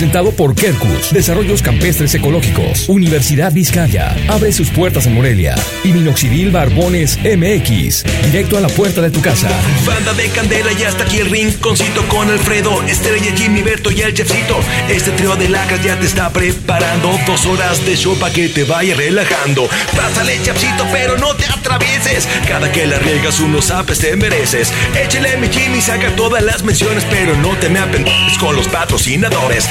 Presentado por Kerkus, Desarrollos Campestres Ecológicos, Universidad Vizcaya, abre sus puertas en Morelia y Minoxidil Barbones MX, directo a la puerta de tu casa. Banda de Candela y hasta aquí el rinconcito con Alfredo, Estrella, Jimmy, Berto y el chefcito. Este trío de lacas ya te está preparando dos horas de show para que te vaya relajando. Pásale, chefcito, pero no te atravieses. Cada que la riegas unos apes te mereces. Échale mi Jimmy, saca todas las menciones, pero no te me apendes con los patrocinadores.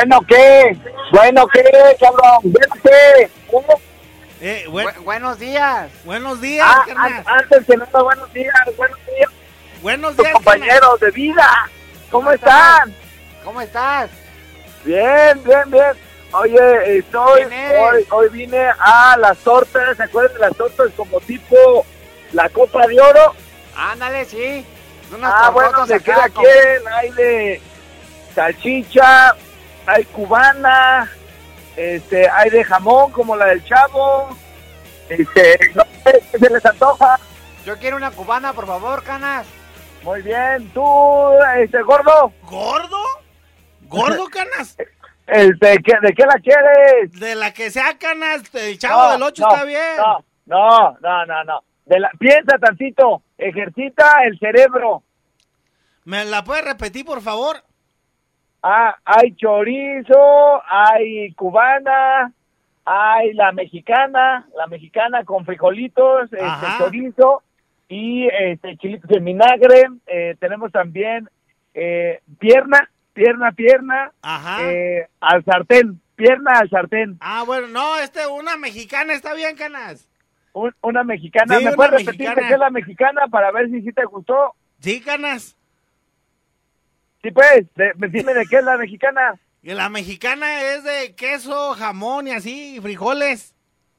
Bueno, ¿qué? Bueno, ¿qué, cabrón? Vete. Eh, Bu- buenos días. Buenos días, Ah, carnal. antes que nada, buenos días, buenos días, Buenos tus días, compañeros de vida. ¿Cómo están? ¿Cómo estás? Bien, bien, bien. Oye, estoy, hoy, hoy vine a las tortas, ¿se acuerdan de las tortas como tipo la Copa de Oro? Ándale, sí. Unas Ah, bueno, tortotas ¿de qué la con- quieren? Hay de salchicha, hay cubana, este, hay de jamón como la del chavo, este, no sé, ¿qué se les antoja? Yo quiero una cubana, por favor, canas. Muy bien, tú, este, gordo, ¿Gordo? ¿Gordo, canas? este, ¿qué- ¿de qué la quieres? De la que sea canas, el chavo No, del 8 no, está bien. No, no, no, no, no. De la, piensa tantito, ejercita el cerebro. ¿Me la puedes repetir, por favor? Ah, hay chorizo, hay cubana, hay la mexicana, la mexicana con frijolitos, este, chorizo y este chilitos en vinagre. Eh, tenemos también eh, pierna, pierna, pierna, Ajá. eh, al sartén, pierna al sartén. Ah, bueno, no, este, una mexicana está bien, canas. Un- una mexicana. Sí, ¿Me una puedes repetir mexicana. qué es la mexicana para ver si sí te gustó? Sí, canas. Sí, pues, de- dime de qué es la mexicana. Y la mexicana es de queso, jamón y así, frijoles.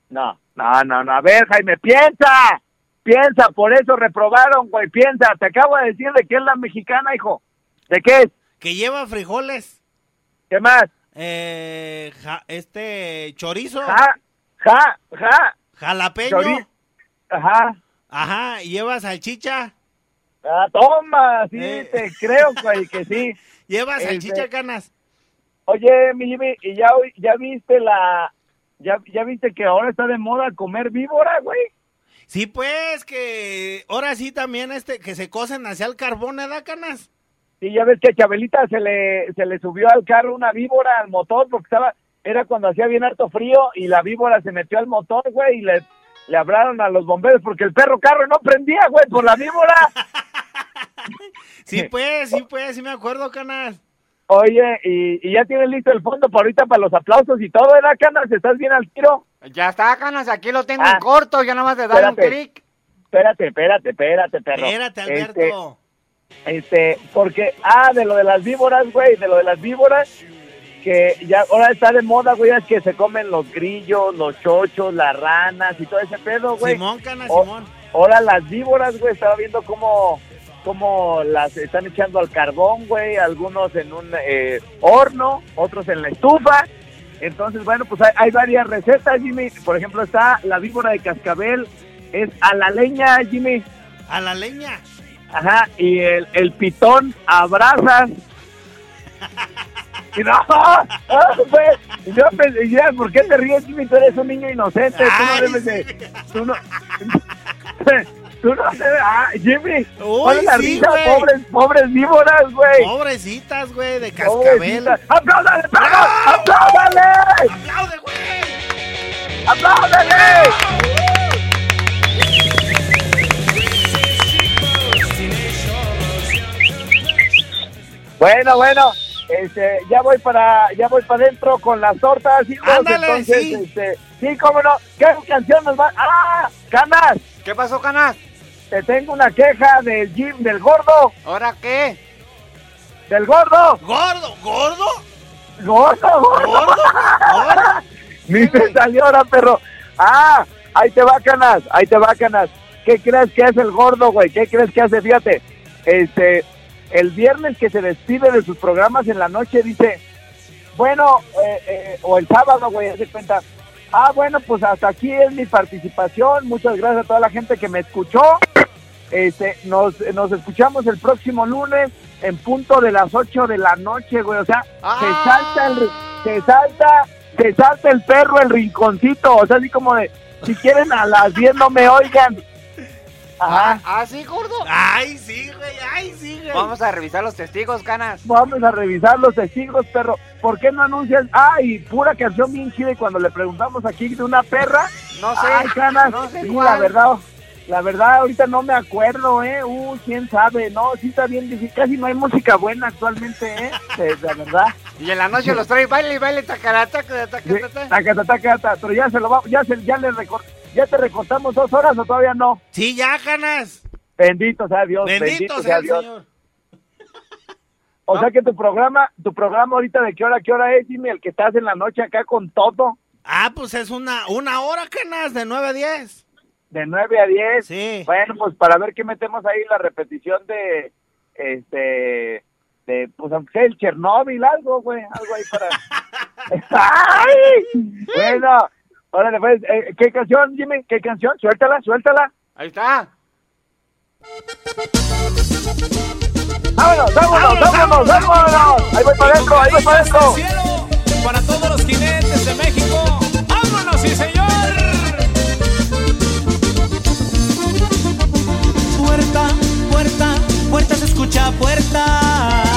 No, no, no, no. A ver, Jaime, piensa. Piensa, por eso reprobaron, güey. Piensa, te acabo de decir de qué es la mexicana, hijo. ¿De qué es? Que lleva frijoles. ¿Qué más? Eh, ja- este, chorizo. Ja, ja, ja. Jalapeño. Chori- Ajá. Ajá, y lleva salchicha. Ah, toma, sí, Eh. te creo, güey, que sí. Lleva Este- salchicha, canas. Oye, mi Jimmy, ¿y ya, ya viste la... Ya, ya viste que ahora está de moda comer víbora, güey? Sí, pues, que ahora sí también, este, que se cocen hacia el carbón, ¿verdad, canas? Sí, ya ves que a Chabelita se le, se le subió al carro una víbora al motor porque estaba, era cuando hacía bien harto frío y la víbora se metió al motor, güey, y le, le hablaron a los bomberos porque el perro carro no prendía, güey, por la víbora. Sí, pues, sí, pues, sí me acuerdo, canas. Oye, y, y ya tienes listo el fondo para ahorita para los aplausos y todo, ¿verdad, Canas? ¿Estás bien al tiro? Ya está, canas, aquí lo tengo Ah. en corto, ya nada más de darle un clic. Espérate, espérate, espérate, perro. Espérate, Este, Alberto. Este, porque, ah, de lo de las víboras, güey, de lo de las víboras, que ya ahora está de moda, güey, es que se comen los grillos, los chochos, las ranas y todo ese pedo, güey. Simón, canas, Simón. Ahora las víboras, güey, estaba viendo cómo, cómo las están echando al carbón, güey, algunos en un eh, horno, otros en la estufa. Entonces, bueno, pues hay, hay varias recetas, Jimmy. Por ejemplo, está la víbora de cascabel, es a la leña, Jimmy. A la leña. Ajá, y el, el pitón a brasas. Y no, pues, yo pensé, ya, ¿por qué te ríes, Jimmy? Tú eres un niño inocente, tú no debes de... Tú no, tú no debes... Ah, Jimmy, Uy, sí, risa, pobres, pobres víboras, güey. Pobrecitas, güey, de cascabel. ¡Apláudale, perro! ¡Apláudale! ¡Aplaude, güey! ¡Apláudale! Bueno, bueno, este, ya voy para, ya voy para adentro con las tortas, hijos. Ándale, entonces, sí. este, sí, cómo no. ¿Qué canción nos va? ¡Ah! ¡Canas! ¿Qué pasó, canas? Te tengo una queja del Jim, del gordo, ¿Ahora qué? del gordo, ¿Gordo? ¿Gordo? gordo, gordo. ¿Gordo? ¿Gordo? Ni te salió ahora, perro. Ah, ahí te va, canas, ahí te va, canas. ¿Qué crees que hace el gordo, güey? ¿Qué crees que hace? Fíjate, este, el viernes que se despide de sus programas en la noche dice, bueno, eh, eh, o el sábado, güey, hace cuenta. Ah, bueno, pues hasta aquí es mi participación. Muchas gracias a toda la gente que me escuchó. Este, nos, nos escuchamos el próximo lunes en punto de las 8 de la noche, güey. O sea, Ah. se salta el, se salta, se salta el perro el rinconcito. O sea, así como de, si quieren a las 10 no me oigan. Ajá. ¿Ah, sí, gordo? Ay, sí, güey, ay, sí, güey. Vamos a revisar los testigos, canas. Vamos a revisar los testigos, perro. ¿Por qué no anuncias? Ay, pura canción bien chida. Y cuando le preguntamos aquí de una perra, No sé. Ay, canas, no sé sí, cuál. la verdad, la verdad ahorita no me acuerdo, ¿eh? Uh, quién sabe, no, sí está bien difícil, casi no hay música buena actualmente, ¿eh? La verdad. Y en la noche los trae baile y baile, tacarata, taca, Sí, taca, taca. taca, taca, taca, pero ya se lo va, ya se, ya le ya te recortamos dos horas o todavía no. Sí, ya, canas. Bendito sea Dios, Bendito, sea el Dios. Señor. O sea que tu programa, tu programa ahorita de qué hora, qué hora es, Jimmy, el que estás en la noche acá con todo, Ah, pues es una, una hora, canas, de 9 a 10. de 9 a 10. Sí. Bueno, pues para ver qué metemos ahí la repetición de, este, de, pues aunque sea el Chernóbil, algo, güey, algo ahí para... ¡Ay! Bueno, órale, pues, eh, ¿qué canción, Jimmy? ¿Qué canción? Suéltala, suéltala. Ahí está. ¡Vámonos, vámonos, vámonos, vámonos! Ahí voy para adentro, ahí voy para adentro. para todos los jinetes de México. ¡Vámonos, sí, señor! Puerta, puerta, puerta se escucha puerta.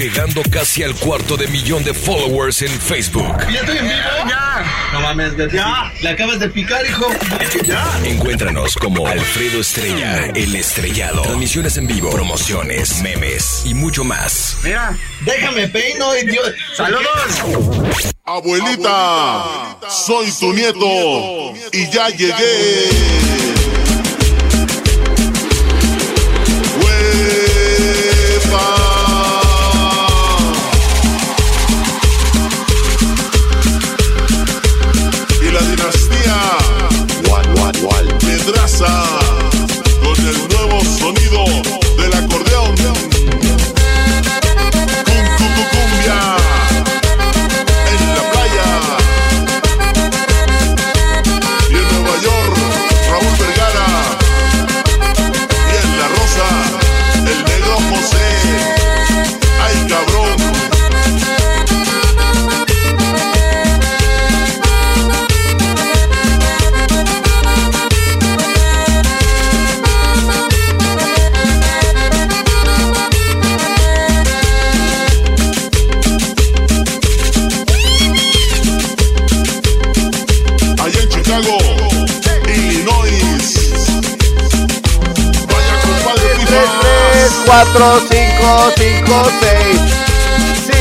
Llegando casi al cuarto de millón de followers en Facebook. ¿Ya estoy en vivo? ¡Ya! No mames, ya. Le acabas de picar, hijo. ¡Ya! Encuéntranos como Alfredo Estrella, el estrellado. Transmisiones en vivo, promociones, memes y mucho más. Mira, déjame peino, idiota. ¡Saludos! Abuelita, soy tu nieto y ya llegué. 4, 5, 5, 6. Sí.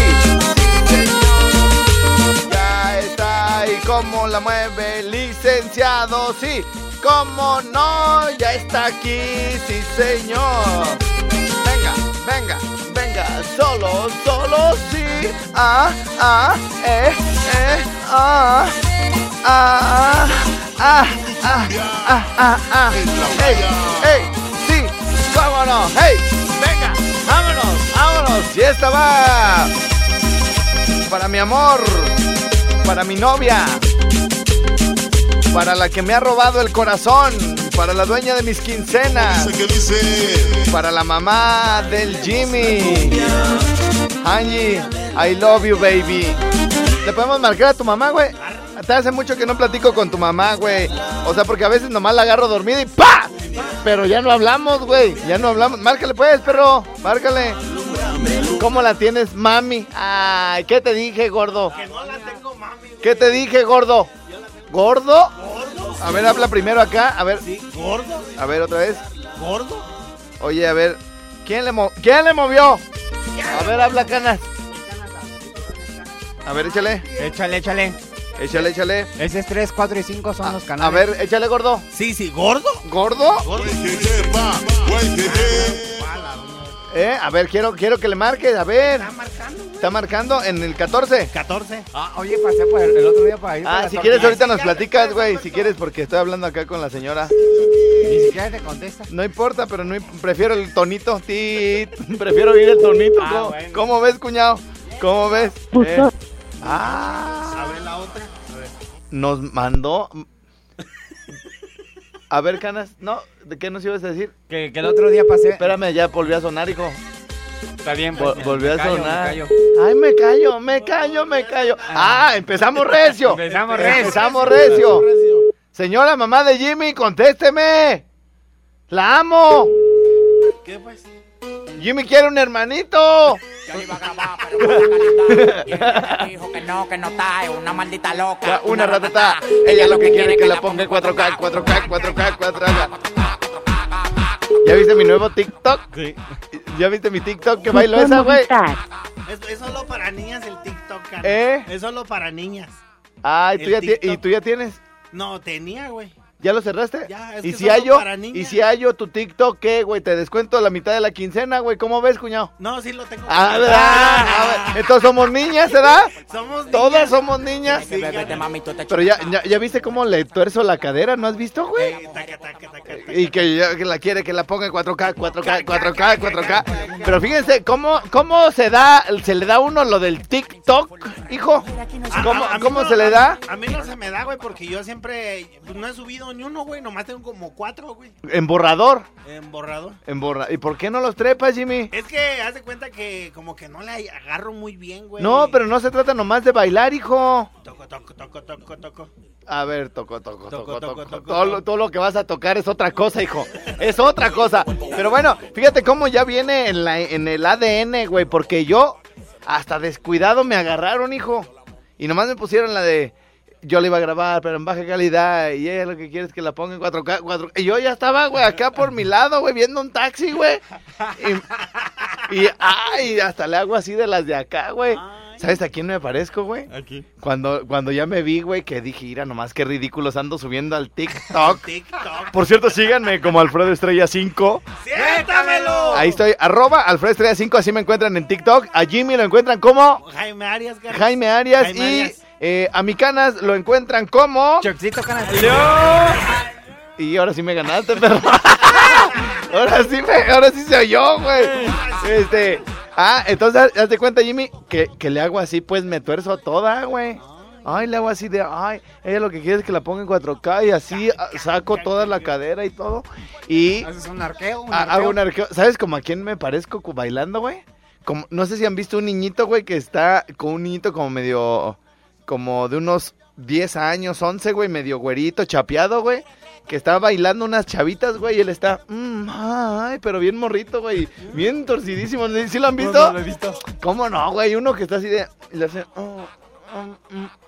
Ya está ahí como la mueve licenciado. Sí, como no, ya está aquí. Sí, señor. Venga, venga, venga. Solo, solo, sí. Ah, ah, eh, eh, ah. Ah, ah, ah, ah, ah, ah. Hey, hey, sí, vámonos, hey, vámonos. Y esta va para mi amor, para mi novia, para la que me ha robado el corazón, para la dueña de mis quincenas, para la mamá del Jimmy. Angie, I love you, baby. ¿Le podemos marcar a tu mamá, güey? Te hace mucho que no platico con tu mamá, güey. O sea, porque a veces nomás la agarro dormida y ¡pa! Pero ya no hablamos, güey. Ya no hablamos. Márcale pues, perro. Márcale. ¿Cómo la tienes, mami? Ay, ¿qué te dije, gordo? Que no la tengo, mami. ¿Qué te dije, gordo? ¿Gordo? A ver, habla primero acá. A ver. ¿Gordo? A ver, otra vez. ¿Gordo? Oye, a ver. ¿Quién le, mo- ¿Quién le movió? A ver, habla, canas. A ver, échale. Échale, échale. Échale, échale. Ese es 3, 4 y 5 son los A canales. ver, échale, gordo. Sí, sí, ¿gordo? ¿Gordo? Eh, a ver, quiero, quiero que le marques, a ver. Está marcando, Está marcando en el 14. 14. Ah, oye, pasé por el, el otro día para ir. Ah, si quieres ahorita nos platicas, güey, si quieres porque estoy hablando acá con la señora. Ni siquiera te contesta. No importa, pero no prefiero el tonito, tit. Prefiero oír el tonito. Ah, ¿Cómo, bueno. cómo ves, cuñado? ¿Cómo ves? Eh, Ah, A ver la otra. nos mandó A ver, Canas, no, ¿de qué nos ibas a decir? Que, que el otro día pasé. Espérame, ya volvió a sonar, hijo. Está bien, Vol- pues, volvió me a callo, me sonar. callo. Ay, me callo, me callo, me callo. Ah, empezamos recio. Empezamos recio. Empezamos recio. Señora mamá de Jimmy, contésteme. La amo. ¿Qué pues? Jimmy quiere un hermanito. Dijo que no, que no está, es una maldita loca. Ya, Una ratata. Ella lo que quiere es que la ponga en 4K, 4K, 4K, 4K. ¿Ya viste mi nuevo TikTok? Sí. ¿Ya viste mi TikTok que bailo esa, güey? Es, es solo para niñas el TikTok, cara. ¿Eh? Es solo para niñas. Ay, ¿tú El ya ¿y tú ya tienes? No, tenía, güey. ¿Ya lo cerraste? Ya, es ¿Y que si hallo? para niñas. ¿Y si hallo tu TikTok qué, güey? Te descuento la mitad de la quincena, güey. ¿Cómo ves, cuñado? No, sí lo tengo. Ah, ¿verdad? A ver, entonces somos niñas, ¿verdad? Somos niñas. Todas somos niñas. Que bebete, mami, tú te Pero ya, ya, ya viste cómo le tuerzo la cadera, ¿no has visto, güey? Eh, taca, taca, taca. Y que, ya- que la quiere que la ponga en 4K, 4K, 4K, 4K. Pero fíjense cómo, cómo se da, se le da uno lo del TikTok, hijo. ¿Cómo, A- a mí cómo no- se le da? A mí no se me da, güey, porque yo siempre pues, no he subido ni uno, güey. Nomás tengo como cuatro, güey. En borrador. En borrado. En borra. ¿Y por qué no los trepas, Jimmy? Es que haz de cuenta que como que no le agarro muy bien, güey. No, pero no se trata nomás de bailar, hijo. Toco, toco, toco, toco, toco. A ver, toco, toco, Toco, toco, toco, Todo, todo lo que vas a tocar es otra cosa, hijo. Es otra cosa. Pero bueno, fíjate cómo ya viene en, la, en el ADN, güey. Porque yo, hasta descuidado, me agarraron, hijo. Y nomás me pusieron la de. Yo la iba a grabar, pero en baja calidad. Y ella lo que quiere es que la ponga en 4K. 4K. Y yo ya estaba, güey, acá por mi lado, güey, viendo un taxi, güey. Y, y, ay, hasta le hago así de las de acá, güey. ¿Sabes a quién me parezco, güey? Aquí. Cuando, cuando ya me vi, güey, que dije, mira, nomás qué ridículos ando subiendo al TikTok. TikTok. Por cierto, síganme como Alfredo Estrella 5. ¡Siéntamelo! Ahí estoy, arroba Alfredo Estrella 5, así me encuentran en TikTok. A Jimmy lo encuentran como Jaime Arias. Jaime Arias. Jaime y Arias. Eh, a mi canas lo encuentran como... Choxito, canal. Y ahora sí me ganaste, perro. ahora sí me, ahora sí se oyó, güey. Este, ah, entonces haz de cuenta, Jimmy, que, que le hago así, pues me tuerzo toda, güey. Ay, le hago así de, ay, ella lo que quiere es que la ponga en 4K y así ah, saco toda la cadera y todo. Y Haces un arqueo, un arqueo. hago un arqueo. ¿Sabes como a quién me parezco bailando, güey? Como, no sé si han visto un niñito, güey, que está con un niñito como medio, como de unos 10 años, 11, güey, medio güerito, chapeado, güey. Que está bailando unas chavitas, güey, y él está, mm, ay, pero bien morrito, güey, bien torcidísimo. ¿Sí lo han visto? No, no lo he visto. ¿Cómo no, güey? Uno que está así de, y le hace, oh,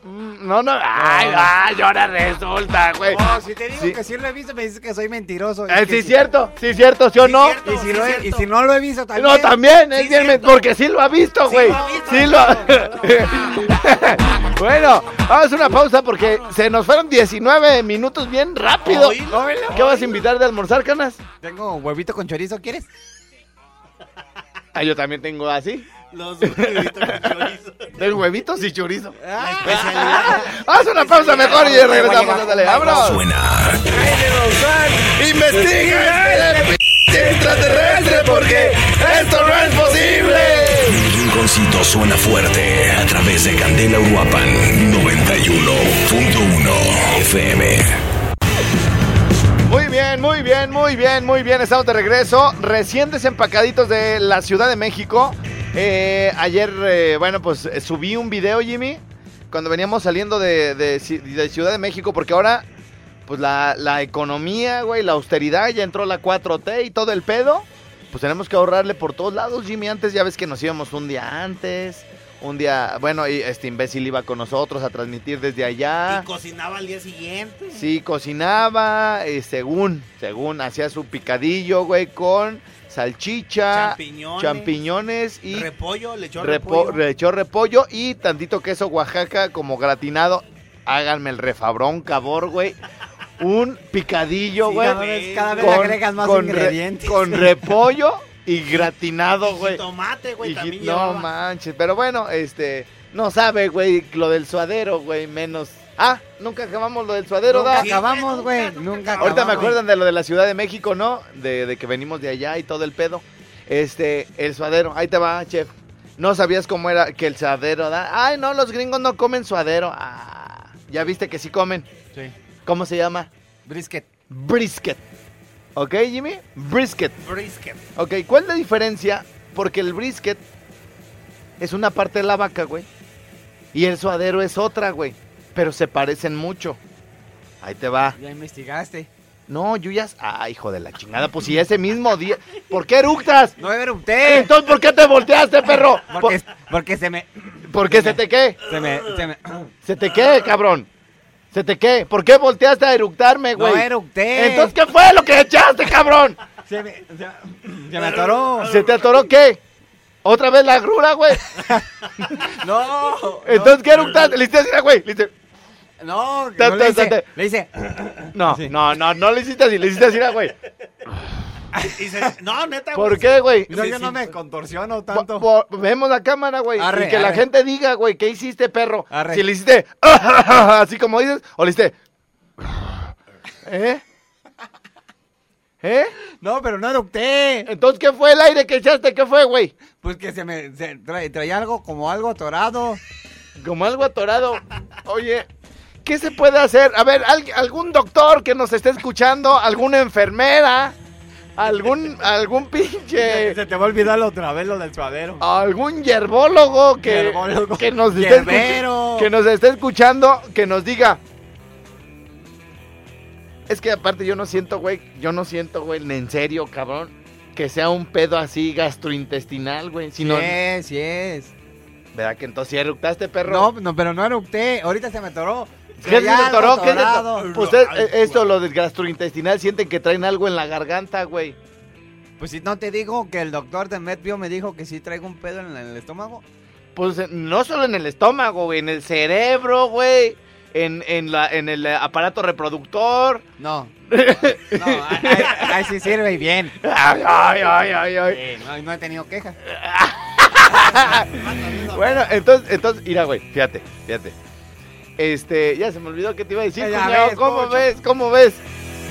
No, no. Ay, ay, ahora resulta, güey. No, si te digo Sí. que sí lo he visto, me dices que soy mentiroso. Eh, Es que sí, cierto, sí, cierto, ¿sí o no? Y si, lo he- y si no lo he visto también. No, también, es Sí, bien, cierto. porque sí lo ha visto, Sí güey. lo ha visto. Sí lo bueno, vamos a una pausa porque se nos fueron 19 minutos bien rápido. Oílo, oílo, ¿Qué vas a invitar de almorzar, canas? Tengo huevito con chorizo, ¿quieres? Ah, yo también tengo así. Los huevitos con chorizo. Tengo huevitos y chorizo. Haz una pausa mejor y regresamos. Ándale, vámonos. Suena. Investiga este p- extraterrestre porque esto no es posible. El rinconcito suena fuerte a través de Candela Uruapan 91.1 FM. Muy bien, muy bien, muy bien, muy bien. Estamos de regreso. Recién desempacaditos de la Ciudad de México. Eh, ayer, eh, bueno, pues eh, subí un video, Jimmy, cuando veníamos saliendo de, de Ci- de Ciudad de México, porque ahora, pues la, la economía, güey, la austeridad, ya entró la 4T y todo el pedo. Pues tenemos que ahorrarle por todos lados, Jimmy. Antes ya ves que nos íbamos un día antes. Un día, bueno, y este imbécil iba con nosotros a transmitir desde allá. Y cocinaba al día siguiente. Sí, cocinaba, eh, según, según, hacía su picadillo, güey, con salchicha, Champiñones. champiñones y Repollo, le echó repo- repollo. le echó repollo y tantito queso Oaxaca como gratinado. Háganme el refabrón, cabor, güey. Un picadillo, Sí, güey. cada vez- cada vez le agregan más con re- ingredientes. con repollo y gratinado, güey. Tomate, güey, también No llevaba. manches, pero bueno, este, no sabe, güey, lo del suadero, güey, menos. Ah, nunca acabamos lo del suadero, Nunca ¿da? acabamos, güey. Nunca acabamos. Ahorita me acuerdan de lo de la Ciudad de México, ¿no? De, de que venimos de allá y todo el pedo. Este, el suadero, ahí te va, chef. No sabías cómo era que el suadero da. Ay, no, los gringos no comen suadero. Ah, ya viste que sí comen. Sí. ¿Cómo se llama? Brisket. Brisket. ¿Ok, Jimmy? Brisket. Brisket. Ok, ¿cuál es la diferencia? Porque el brisket es una parte de la vaca, güey. Y el suadero es otra, güey. Pero se parecen mucho. Ahí te va. Ya investigaste. No, Yuyas. Ah, hijo de la chingada. Pues si ese mismo día. ¿Por qué eructas? No erupté. Entonces, ¿por qué te volteaste, perro? Porque, porque se me. ¿Por qué se te qué? Se me. Se me. ¿Se te qué, cabrón? ¿Se te qué? ¿Por qué volteaste a eructarme, güey? No eructé. Entonces, ¿qué fue lo que echaste, cabrón? Se me. Se, se me atoró. ¿Se te atoró qué? ¿Otra vez la grura, güey? No. Entonces, ¿qué eructaste? Le hiciste así, güey. Le hiciste... No, Ta- no le ta- hice. ta- Le hice. No, no, no, no le hiciste así, le hiciste así, güey. Y se- no, neta, güey. ¿Por qué, güey? No, yo no me contorsiono tanto. Vemos la cámara, güey. Arre, Y que la gente diga, güey, ¿qué hiciste, perro? Arre. Si le hiciste así como dices, o le hiciste. ¿Eh? ¿Eh? No, pero no erupté. Entonces, ¿qué fue el aire que echaste? ¿Qué fue, güey? Pues que se me. Se trae- traía algo como algo atorado. Como algo atorado. Oye, ¿qué se puede hacer? A ver, al- algún doctor que nos esté escuchando, alguna enfermera, algún, algún pinche. Se te va a olvidar otra vez lo del suadero. algún yerbólogo que, Yerbólogo. que nos esté escuch- Yerbero. que nos esté escuchando, que nos diga. Es que aparte yo no siento, güey, yo no siento, güey, en serio, cabrón, que sea un pedo así gastrointestinal, güey, sino Sí es, sí es. ¿Verdad que entonces sí eructaste, perro? No, no, pero no erupté. Ahorita se me atoró. ¿Qué atoró? ¿Qué te- atorado. Usted, eh, esto, lo del gastrointestinal, sienten que traen algo en la garganta, güey. Pues si no te digo que el doctor de Medbio me dijo que sí traigo un pedo en el estómago. Pues eh, no solo en el estómago, güey, en el cerebro, güey, en, en, la, en el eh, aparato reproductor. No. No, ahí, sí sirve y bien. Ay, ay, ay, ay, ay. Sí, no, no he tenido quejas. Bueno, entonces, entonces, mira, güey, fíjate, fíjate. Este, ya se me olvidó que te iba a decir, Ya cuñado, ves, ¿cómo Pocho. ves? ¿Cómo ves?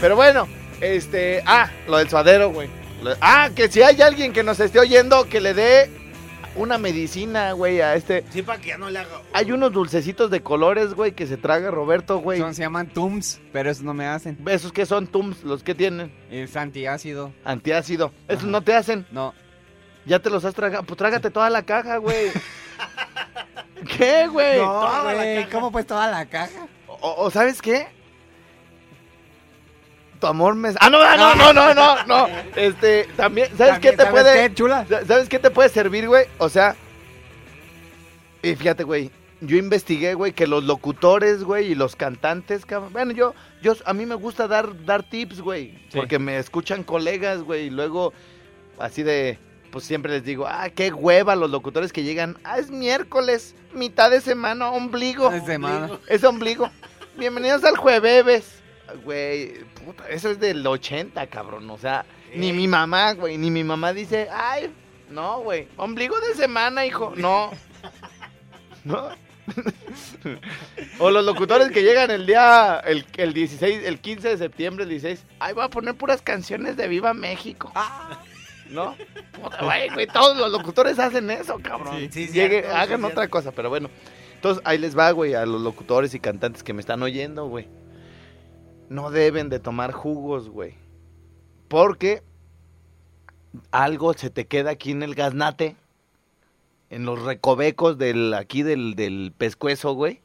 Pero bueno, este, ah, lo del suadero, güey. Ah, que si hay alguien que nos esté oyendo, que le dé una medicina, güey, a este. Sí, para que ya no le haga. Hay unos dulcecitos de colores, güey, que se traga Roberto, güey. Son, se llaman Tums, pero esos no me hacen. Esos que son Tums, los que tienen Es antiácido. antiácido. Esos Ajá. no te hacen. No. Ya te los has tragado. Pues trágate toda la caja, güey. ¿Qué, güey? No, toda la güey, caja. ¿cómo pues toda la caja? O, o ¿sabes qué? Tu amor me... Ah, no, no, no, no, no, no. Este, también, ¿sabes También, qué te ¿sabes puede... qué, chula? ¿Sabes qué te puede servir, güey? O sea... Y fíjate, güey. yo investigué, güey, que los locutores, güey, y los cantantes, cabrón. Bueno, yo, yo, a mí me gusta dar, dar tips, güey. Sí. Porque me escuchan colegas, güey, y luego, así de, pues siempre les digo, ah, qué hueva los locutores que llegan, ah, es miércoles, mitad de semana, ombligo. Es semana. Es ombligo. Bienvenidos al jueves. Güey, puta, eso es del 80, cabrón. O sea, ni mi mamá, güey, ni mi mamá dice, ay, no, güey, ombligo de semana, hijo. No. No. o los locutores que llegan el día, el, el 16, el 15 de septiembre, el 16, ay, voy a poner puras canciones de Viva México. ¿No? Puta, güey, güey, todos los locutores hacen eso, cabrón. Sí, sí, Llegue- cierto, sí, hagan cierto. otra cosa, pero bueno. Entonces, ahí les va, güey, a los locutores y cantantes que me están oyendo, güey. No deben de tomar jugos, güey. Porque algo se te queda aquí en el gaznate, en los recovecos del, aquí del, del pescuezo, güey.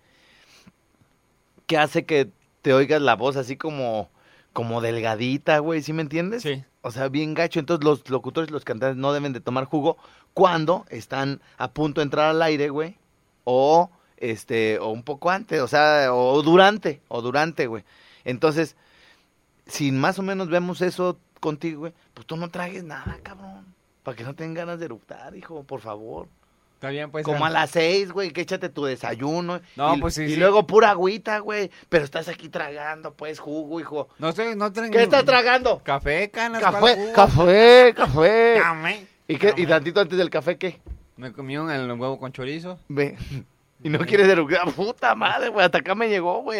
Que hace que te oigas la voz así como, como delgadita, güey, ¿sí me entiendes? Sí. O sea, bien gacho. Entonces los locutores y los cantantes no deben de tomar jugo cuando están a punto de entrar al aire, güey. O este, o un poco antes, o sea, o durante, o durante, güey. Entonces, si más o menos vemos eso contigo, güey, pues tú no tragues nada, cabrón. Para que no tengan ganas de eructar, hijo, por favor. Está bien, pues. Como ah, a las seis, güey, que échate tu desayuno. No, y, pues sí, Y sí. luego pura agüita, güey. Pero estás aquí tragando, pues, jugo, hijo. No estoy, no tengo. ¿Qué estás tragando? Café, canas. Café, café, café. Dame. ¿Y, qué, ¿Y tantito antes del café qué? Me comí un el huevo con chorizo. Ve. Y no quieres eructar. Puta madre, güey. Hasta acá me llegó, güey.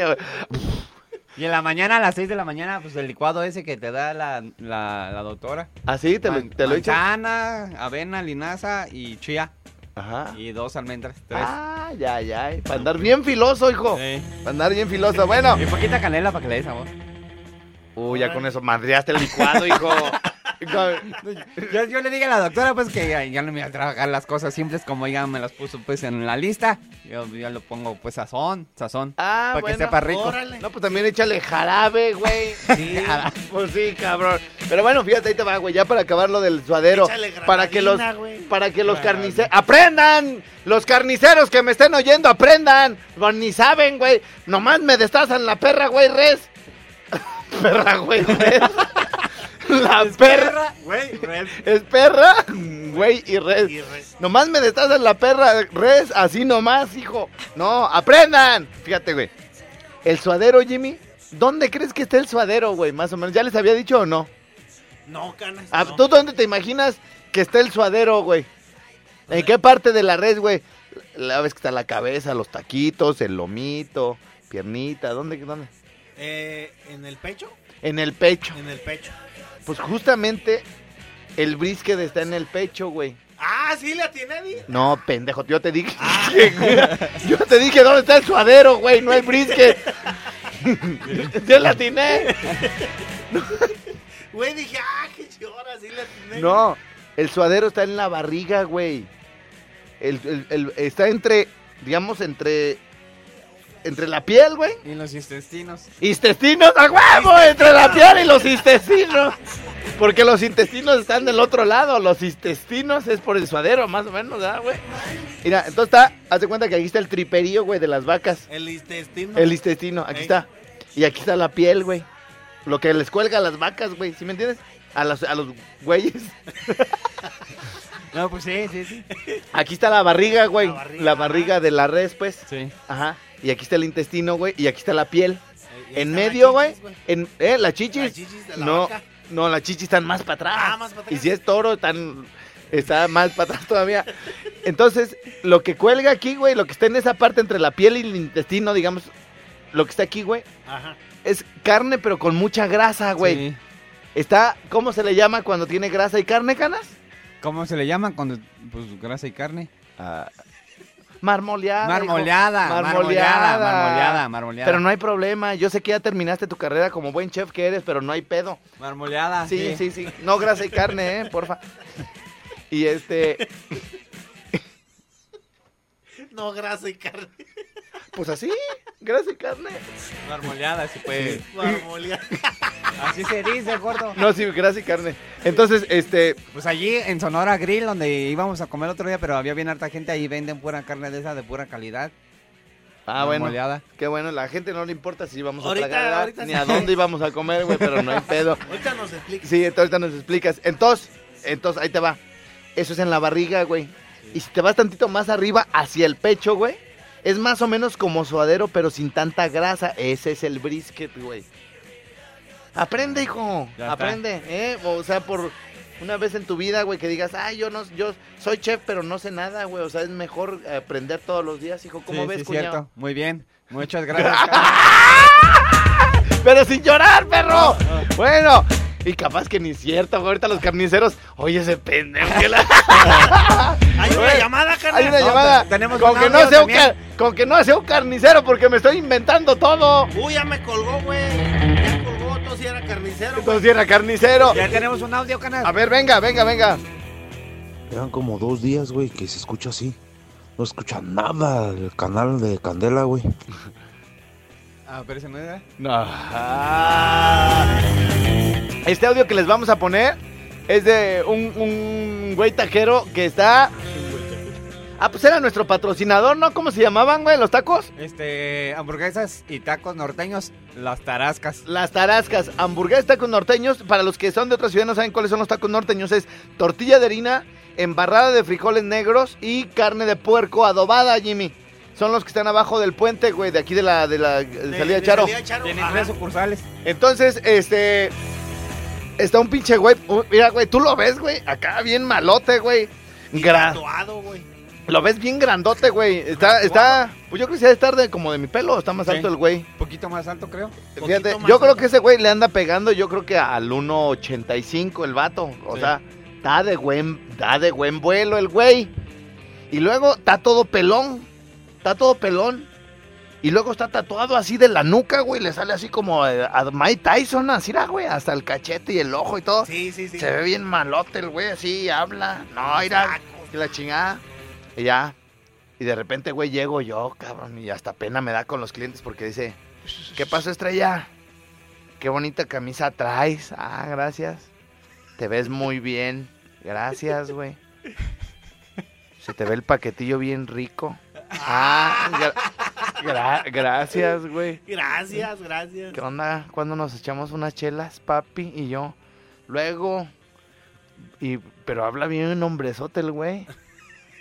Y en la mañana, a las 6 de la mañana, pues el licuado ese que te da la, la, la doctora. ¿Así? ¿Te lo, te lo? Manzana, avena, linaza y chía. Ajá. Y dos almendras, tres. Ah, ya, ya. Para andar bien filoso, hijo. Sí. Para andar bien filoso. Bueno. Y poquita canela para que le dé sabor. Uy, ya con eso madreaste el licuado, hijo. Yo, yo le dije a la doctora, pues, que ya, ya no me iba a trabajar las cosas simples como ella me las puso, pues, en la lista. Yo ya lo pongo, pues, sazón, sazón. Ah, para bueno, que sepa rico. órale. No, pues también échale jarabe, güey. Sí. Pues sí, cabrón. Pero bueno, fíjate, ahí te va, güey, ya para acabar lo del suadero. Para que los, güey. para que los carniceros... ¡Aprendan! Los carniceros que me estén oyendo, aprendan. Pues ni saben, güey. Nomás me destazan la perra, güey, res. perra, güey, res. la perra. Güey, red. Es perra, güey, y res. Y res. Nomás me destazan la perra, res, así nomás, hijo. No, aprendan. Fíjate, güey. El suadero, Jimmy. ¿Dónde crees que está el suadero, güey? Más o menos. ¿Ya les había dicho o no? No, canas. Ah, no. ¿Tú dónde te imaginas que está el suadero, güey? ¿En qué parte de la red, güey? La ves que está la cabeza, los taquitos, el lomito, piernita, ¿dónde? dónde? Eh, ¿En el pecho? En el pecho. En el pecho. Pues justamente el brisket está en el pecho, güey. Ah, sí, la tiene. No, pendejo, yo te dije. yo te dije dónde está el suadero, güey, no el brisket. ya la atiné. Güey, dije, ah, qué chora, sí la tiene. No, el suadero está en la barriga, güey. El, el- el- está entre, digamos, entre. Entre la piel, güey. Y los intestinos. Intestinos, a huevo, entre la piel y los intestinos. Porque los intestinos están del otro lado. Los intestinos es por el suadero, más o menos, ¿verdad, güey? Mira, entonces está, haz de cuenta que aquí está el triperío, güey, de las vacas. El intestino. El intestino, aquí está. Y aquí está la piel, güey. Lo que les cuelga a las vacas, güey, ¿sí me entiendes? A, las- a los güeyes. No, pues sí, sí, sí. Aquí está la barriga, güey. La La barriga, barriga, de la res, pues. Sí. Ajá. Y aquí está el intestino, güey. Y aquí está la piel. En medio, güey. En, ¿Eh? ¿La chichis? Las chichis de la no, vaca. no, las chichis están más para atrás. Ah, más para atrás. Y si es toro, están, está más para atrás todavía. Entonces, lo que cuelga aquí, güey, lo que está en esa parte entre la piel y el intestino, digamos, lo que está aquí, güey, Ajá. es carne, pero con mucha grasa, güey. Sí. Está, ¿cómo se le llama cuando tiene grasa y carne, canas? ¿Cómo se le llama cuando, pues, grasa y carne? Ah, marmoleada. Marmoleada, marmoleada, marmoleada, marmoleada. Pero no hay problema. Yo sé que ya terminaste tu carrera como buen chef que eres, pero no hay pedo. Marmoleada. Sí, sí, sí. No grasa y carne, eh, porfa. Y este, No, grasa y carne. pues así, grasa y carne. Marmoleada, sí puede. Marmoleada. Así se dice, gordo. No, sí, grasa y carne. Entonces, este, Pues allí en Sonora Grill, donde íbamos a comer otro día, pero había bien harta gente, ahí venden pura carne de esa de pura calidad. Ah, bueno. moleada. Qué bueno, la gente no le importa si vamos a Ahorita- tragar ¿verdad? ahorita ni sí. a dónde íbamos a comer, güey, pero no hay pedo. Ahorita nos explica. Sí, entonces ahorita nos explicas. Entonces, entonces ahí te va. Eso es en la barriga, güey. Y si te vas tantito más arriba, hacia el pecho, güey, es más o menos como suadero, pero sin tanta grasa. Ese es el brisket, güey. Aprende, hijo. Ya está. Aprende, ¿eh? O sea, por una vez en tu vida, güey, que digas, ay, yo no, yo soy chef, pero no sé nada, güey. O sea, es mejor aprender todos los días, hijo. ¿Cómo Sí, ves, sí, cuñado? cierto. Muy bien. Muchas gracias. Pero sin llorar, perro. Bueno, y capaz que ni cierto, güey. Ahorita los carniceros, oye ese pendejo. que la- Hay una Güey, llamada, carnal. Hay una No, llamada. te- tenemos con un que no audio sea un car- con que no sea un carnicero porque me estoy inventando todo. Uy, ya me colgó, güey. Ya colgó, tú sí era carnicero. güey. Entonces era carnicero. ya tenemos un audio, canal. A ver, venga, venga, venga. Eran como dos días, güey, que se escucha así. No escucha nada el canal de Candela, güey. Ah, pero ese no era. No. Ah. Este audio que les vamos a poner es de un, un güey taquero que está. Ah, pues era nuestro patrocinador, ¿no? ¿Cómo se llamaban, güey? ¿Los tacos? Este, hamburguesas y tacos norteños, las tarascas. Las tarascas, hamburguesas, tacos norteños. Para los que son de otra ciudad no saben cuáles son los tacos norteños. Es tortilla de harina, embarrada de frijoles negros y carne de puerco adobada, Jimmy. Son los que están abajo del puente, güey, de aquí de la, de la de De- salida de Charo. salida Charo, Tienen tres sucursales. Entonces, este. Está un pinche güey. Mira, güey, tú lo ves, güey. Acá bien malote, güey. Y Gra- tatuado, güey. lo ves bien grandote, güey. Está, está. Pues yo creo que sí ha de estar de, como de mi pelo. Está más Sí. alto el güey. Un poquito más alto, creo. Fíjate, yo creo alto. que ese güey le anda pegando, yo creo que al 1.85 el vato. O Sí. sea, está de buen, está de buen vuelo el güey. Y luego está todo pelón. Está todo pelón. Y luego está tatuado así de la nuca, güey. Le sale así como eh, a Mike Tyson, así, era, güey. Hasta el cachete y el ojo y todo. Sí, sí, sí. Se ve bien malote el güey, así, habla. No, mira, que la chingada. Y ya. Y de repente, güey, llego yo, cabrón. Y hasta pena me da con los clientes porque dice, ¿qué pasó, estrella? Qué bonita camisa traes. Ah, gracias. Te ves muy bien. Gracias, güey. Se te ve el paquetillo bien rico. Ah, gra- gra- gracias, güey. Gracias, gracias. ¿Qué onda? ¿Cuándo nos echamos unas chelas, papi y yo? Luego. Y, pero habla bien hombrezote el güey.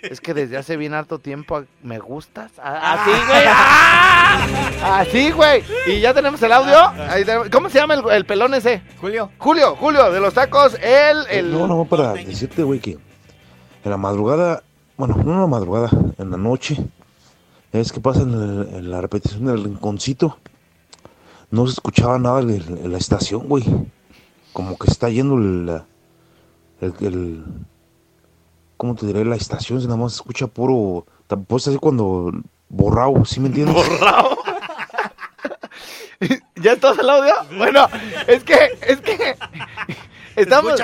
Es que desde hace bien harto tiempo me gustas. Ah, Así, güey. ¡Ah! Así, güey. Y ya tenemos el audio. Ahí tenemos- ¿Cómo se llama el, el pelón ese? Julio. Julio, Julio, de los tacos. Él, el. No, no, para decirte, güey, que en la madrugada, bueno, no en la madrugada, en la noche, es que pasa en, la repetición del rinconcito, no se escuchaba nada de la, estación, güey. Como que está yendo el, el, ¿cómo te diré? La estación, nada más se escucha puro, pues así cuando borrado, ¿sí me entiendes? Borrado. ¿Ya estás el audio? Bueno, es que, es que estamos,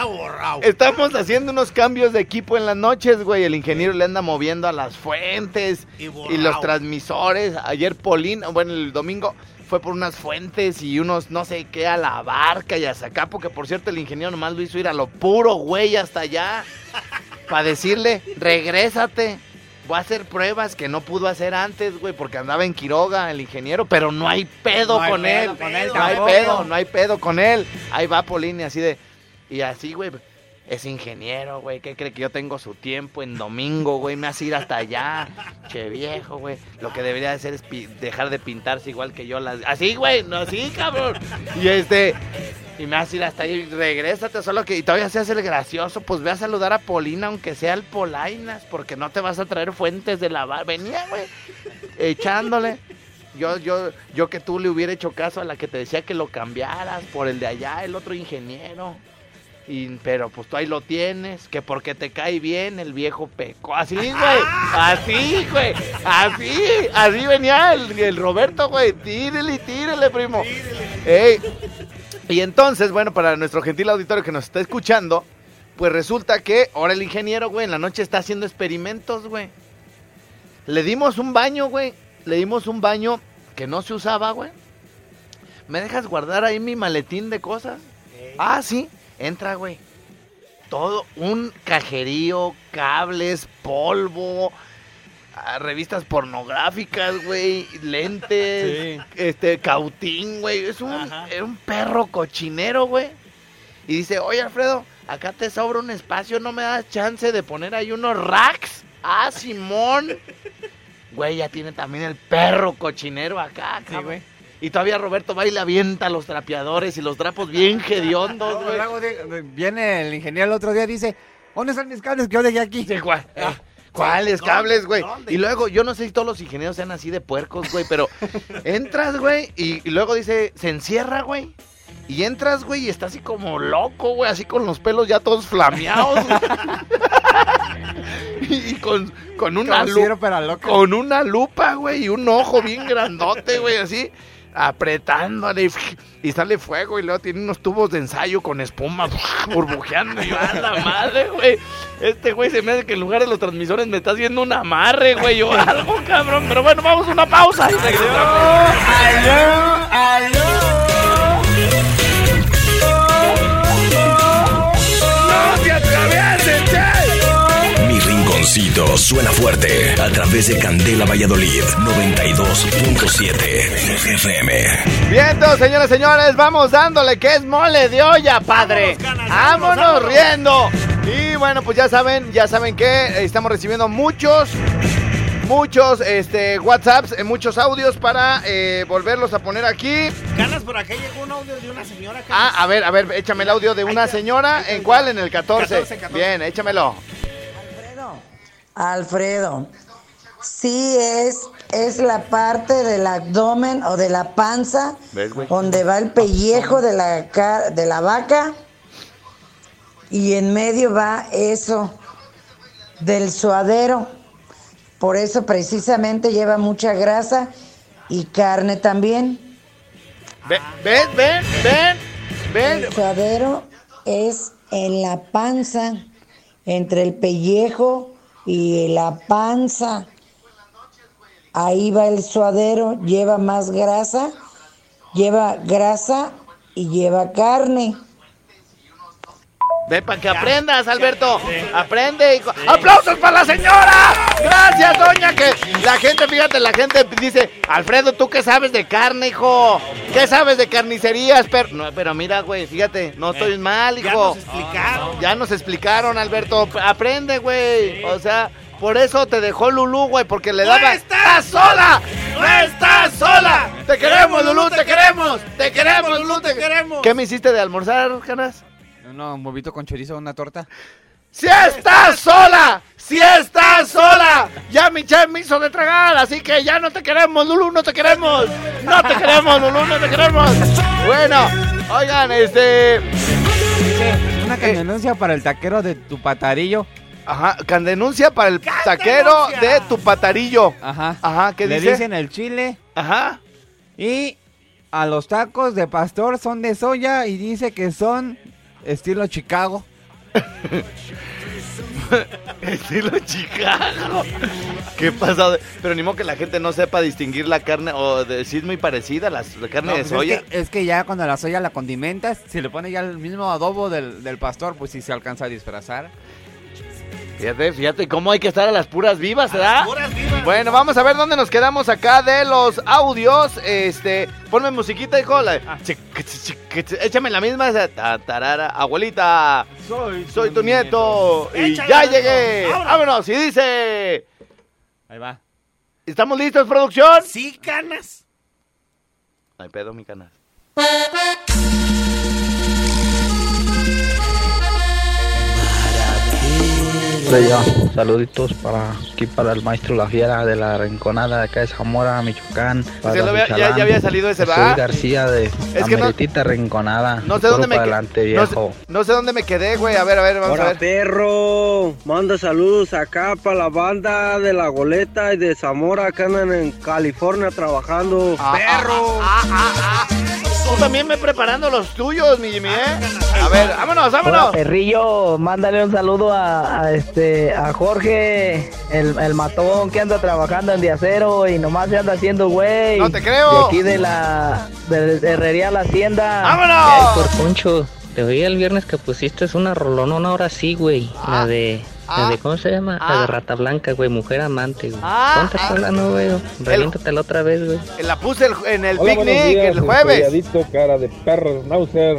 estamos haciendo unos cambios de equipo en las noches, güey. El ingeniero le anda moviendo a las fuentes Y los transmisores. Ayer Polín, bueno, el domingo fue por unas fuentes y unos no sé qué a la barca y hasta acá, porque por cierto el ingeniero nomás lo hizo ir a lo puro, güey, hasta allá. Para decirle, regrésate. Voy a hacer pruebas que no pudo hacer antes, güey, porque andaba en Quiroga el ingeniero, pero no hay pedo No hay con pedo él. con él no hay pedo, no hay pedo con él. Ahí va Polini así de. Y así, güey. Es ingeniero, güey. ¿Qué cree que yo tengo su tiempo en domingo, güey? Me hace ir hasta allá. Che viejo, güey. Lo que debería hacer es dejar de pintarse igual que yo. Las... Así, güey. No, así, cabrón. Y este. Y me hace ir hasta ahí. Regrésate, solo que. Todavía se hace el gracioso. Pues ve a saludar a Polina, aunque sea el Polainas. Porque no te vas a traer fuentes de lavar. Venía, güey. Echándole. Yo, yo, yo que tú le hubiera hecho caso a la que te decía que lo cambiaras por el de allá, el otro ingeniero. Y, pero pues tú ahí lo tienes, que porque te cae bien el viejo peco. Así, güey. Así, güey. Así. Así venía el, el Roberto, güey. Tírele, tírele, primo. Ey. Y entonces, bueno, para nuestro gentil auditorio que nos está escuchando, pues resulta que ahora el ingeniero, güey, en la noche está haciendo experimentos, güey. Le dimos un baño, güey. Le dimos un baño que no se usaba, güey. ¿Me dejas guardar ahí mi maletín de cosas? Ah, sí. Entra, güey. Todo un cajerío, cables, polvo, a revistas pornográficas, güey, lentes, este, cautín, güey. Es un, era un perro cochinero, güey. Y dice, oye, Alfredo, acá te sobra un espacio, ¿no me das chance de poner ahí unos racks? Ah, Simón. Güey, ya tiene también el perro cochinero acá, cabrón. Y todavía Roberto va y le avienta los trapeadores y los trapos bien hediondos, güey. Viene el ingeniero el otro día y dice, ¿dónde están mis cables que yo dejé aquí? ¿cuál? ¿Cuáles cables, güey? Y luego, yo no sé si todos los ingenieros sean así de puercos, güey, pero entras, güey, y, y luego dice, se encierra, güey. Y entras, güey, y está así como loco, güey, así con los pelos ya todos flameados. y y con, con una lupa. Con una lupa, güey, y un ojo bien grandote, güey, así, apretándole. Y, sale fuego, y luego tiene unos tubos de ensayo con espuma burbujeando. Y yo, a la madre, güey. Este güey se me hace que en lugar de los transmisores me está haciendo un amarre, güey. Yo, algo, cabrón. Pero bueno, vamos a una pausa. Y ¡No Suena fuerte a través de Candela Valladolid 92.7 FM. Vientos, señoras y señores, vamos dándole que es mole de olla, padre. Vámonos, riendo. Y bueno, pues ya saben, ya saben que estamos recibiendo muchos, muchos este, WhatsApps, eh, muchos audios para eh, volverlos a poner aquí. Canas, por acá llegó un audio de una señora. Canas. Ah, a ver, a ver, échame el audio de una señora. ¿En cuál? En el 14. 14, 14. Bien, échamelo. Alfredo, sí es, es la parte del abdomen o de la panza donde va el pellejo de la, de la vaca y en medio va eso del suadero. Por eso precisamente lleva mucha grasa y carne también. Ve- ¿Ven, ven, ven, ven? El suadero es en la panza, entre el pellejo y la panza. Ahí va el suadero, lleva más grasa, lleva grasa y lleva carne. Ve para que aprendas, Alberto. Aprende. hijo. ¡Aplausos para la señora! Gracias, doña. Que la gente, fíjate, la gente dice, Alfredo, ¿tú qué sabes de carne, hijo? ¿Qué sabes de carnicerías? Pero, no, pero mira, güey, fíjate, no estoy mal, Ya hijo. nos explicaron. Ya nos explicaron, Alberto. Aprende, güey. O sea, por eso te dejó Lulú, güey, porque le ¡No daba... estás sola! ¡No estás sola! ¡Te queremos, Lulú! ¡Te queremos! ¡Te queremos, Lulú! ¡Te queremos! ¿Qué me hiciste de almorzar, Canas? No, un huevito con chorizo, una torta. ¡Si estás sola! ¡Si estás sola! Ya mi chef me hizo de tragar, así que ya no te queremos, Lulu, no te queremos. No te queremos, Lulu, no te queremos. Bueno, oigan, este... Una denuncia para el taquero de tu patarillo. Ajá, can denuncia para el taquero de tu patarillo. Ajá. Ajá, ¿qué Le dice? dicen el chile. Ajá. Y a los tacos de pastor son de soya y dice que son estilo Chicago. Estilo Chicago. ¿Qué pasa? Pero ni modo que la gente no sepa distinguir la carne o de, si es muy parecida la, la carne No, de pues soya. Es que, es que ya cuando la soya la condimentas, si le pones ya el mismo adobo del, del pastor, pues sí se alcanza a disfrazar. Fíjate, fíjate cómo hay que estar a las puras vivas, ¿verdad? las puras vivas. Bueno, vamos a ver dónde nos quedamos acá de los audios. Este, ponme musiquita, hijo. la- chic, échame la misma. esa, ta, tarara, abuelita, Soy, soy tu nieto. Y Échale, ya llegué. Vámonos. Vámonos. Y dice, Ahí va. ¿estamos listos, producción? Sí, canas. Ay, pedo, mi saluditos para aquí para el maestro La Fiera de la Rinconada de acá de Zamora, Michoacán. Para ya había- ya- ya había salido ese, Soy ¿verdad? García de la que no- Rinconada. No sé dónde me adelante, No sé, viejo. no sé dónde me quedé, güey. A ver, a ver, vamos a ver. perro, manda saludos acá para la banda de La Goleta y de Zamora que andan en California trabajando. perro. Tú también me preparando los tuyos, mi Jimmy, ¿eh? A ver, vámonos, Hola, vámonos. perrillo, mándale un saludo a, a este a Jorge, el, el matón que anda trabajando en Diacero y nomás se anda haciendo güey. No te creo. De aquí de la de, de Herrería La Hacienda. ¡Vámonos! Por Poncho, te oí el viernes que pusiste una rolonona ahora sí, güey. Ah. La de Ah. La de, ¿cómo se llama? La Ah. de Rata Blanca, güey, mujer amante, güey. Ah, ¿Cuánto estás ah. hablando, güey? Reviéntatela otra vez, güey. La puse el- en el Hola, picnic días, el jueves. cara de perro, Schnauzer.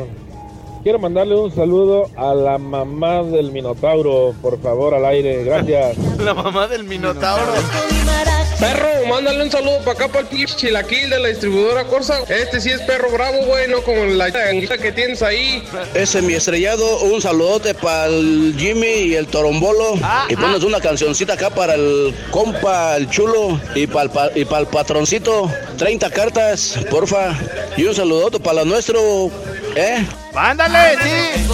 Quiero mandarle un saludo a la mamá del Minotauro, por favor, al aire. Gracias. La mamá del Minotauro. Perro, mándale un saludo para acá para el pinche chilaquil de la distribuidora Corsa. Este sí es perro bravo, güey, no como la que tienes ahí. Ese es mi estrellado, un saludote para el Jimmy y el Torombolo. y pones una cancioncita acá para el compa, el chulo, y para el, y para el patroncito. 30 cartas, porfa. Y un saludote para lo nuestro, ¿eh? Mándale, sí.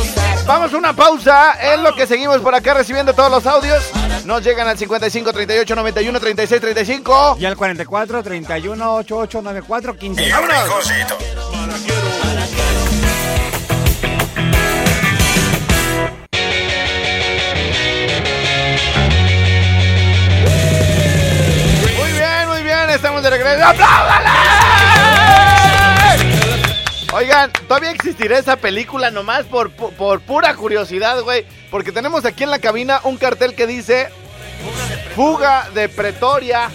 Vamos a una pausa. Es lo que seguimos por acá recibiendo todos los audios. Nos llegan al 55 38 91 36 35. Y al 44 31 88 94 15. ¡Vámonos! Muy bien, muy bien. Estamos de regreso. ¡Apláudale! Oigan, todavía existirá esa película nomás por, por pura curiosidad, güey. Porque tenemos aquí en la cabina un cartel que dice Fuga de Pretoria.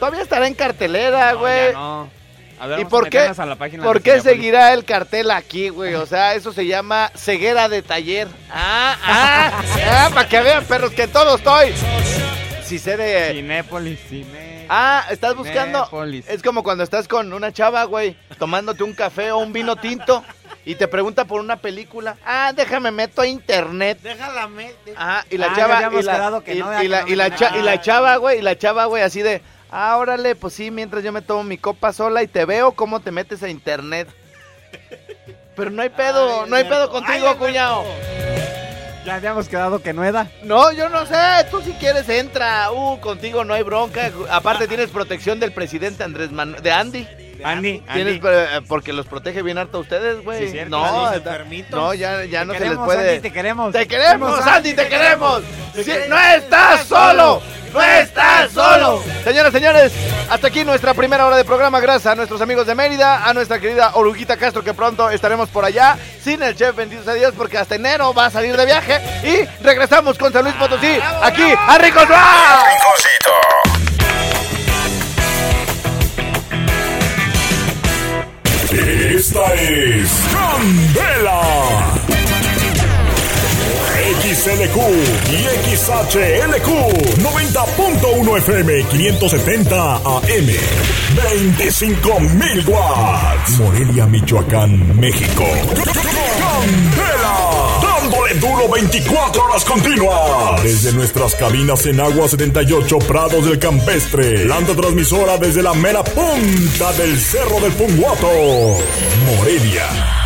Todavía estará en cartelera, güey. No. A ver, ¿Y por qué, meternos a la página por qué seguirá el cartel aquí, güey? O sea, eso se llama ceguera de taller. Ah, ah, ah, para que vean, perros, que todo estoy. Si sé de... Cinépolis, cine. Ah, estás buscando. Es como cuando estás con una chava, güey, tomándote un café o un vino tinto y te pregunta por una película. Ah, déjame meto a internet. Déjala mete. Ah, y la Ah, chava y la, que y- no, ya y la- que no y la me- cha- y la chava, güey, y la chava, güey, así de, ah, órale, pues sí, mientras yo me tomo mi copa sola y te veo cómo te metes a internet. Pero no hay pedo, no hay pedo contigo, cuñado. Ya habíamos quedado que no era. No, yo no sé, tú si quieres entra. Uh, contigo no hay bronca. Aparte tienes protección del presidente Andrés Manuel, de Andy. Andy, Tienes, Andy. eh, porque los protege bien harto a ustedes, güey. Sí, no, no, ya, ya Te no se les queremos, puede. Andy, te queremos. Te queremos, Queremos, Andy, te queremos. te Sí, queremos. no estás solo, no estás solo. Señoras, señores, hasta aquí nuestra primera hora de programa. Gracias a nuestros amigos de Mérida, a nuestra querida Oruguita Castro, que pronto estaremos por allá. Sin el chef, bendito sea Dios, porque hasta enero va a salir de viaje. Y regresamos con San Luis Potosí, aquí a Ricos. Esta es Candela. XLQ y XHLQ 90.1 FM 570 AM 25.000 watts. Morelia, Michoacán, México. Candela dándole duro 24 horas continuas. Desde nuestras cabinas en Agua 78 Prados del Campestre. Planta transmisora desde la mera punta del Cerro del Punguato. Morelia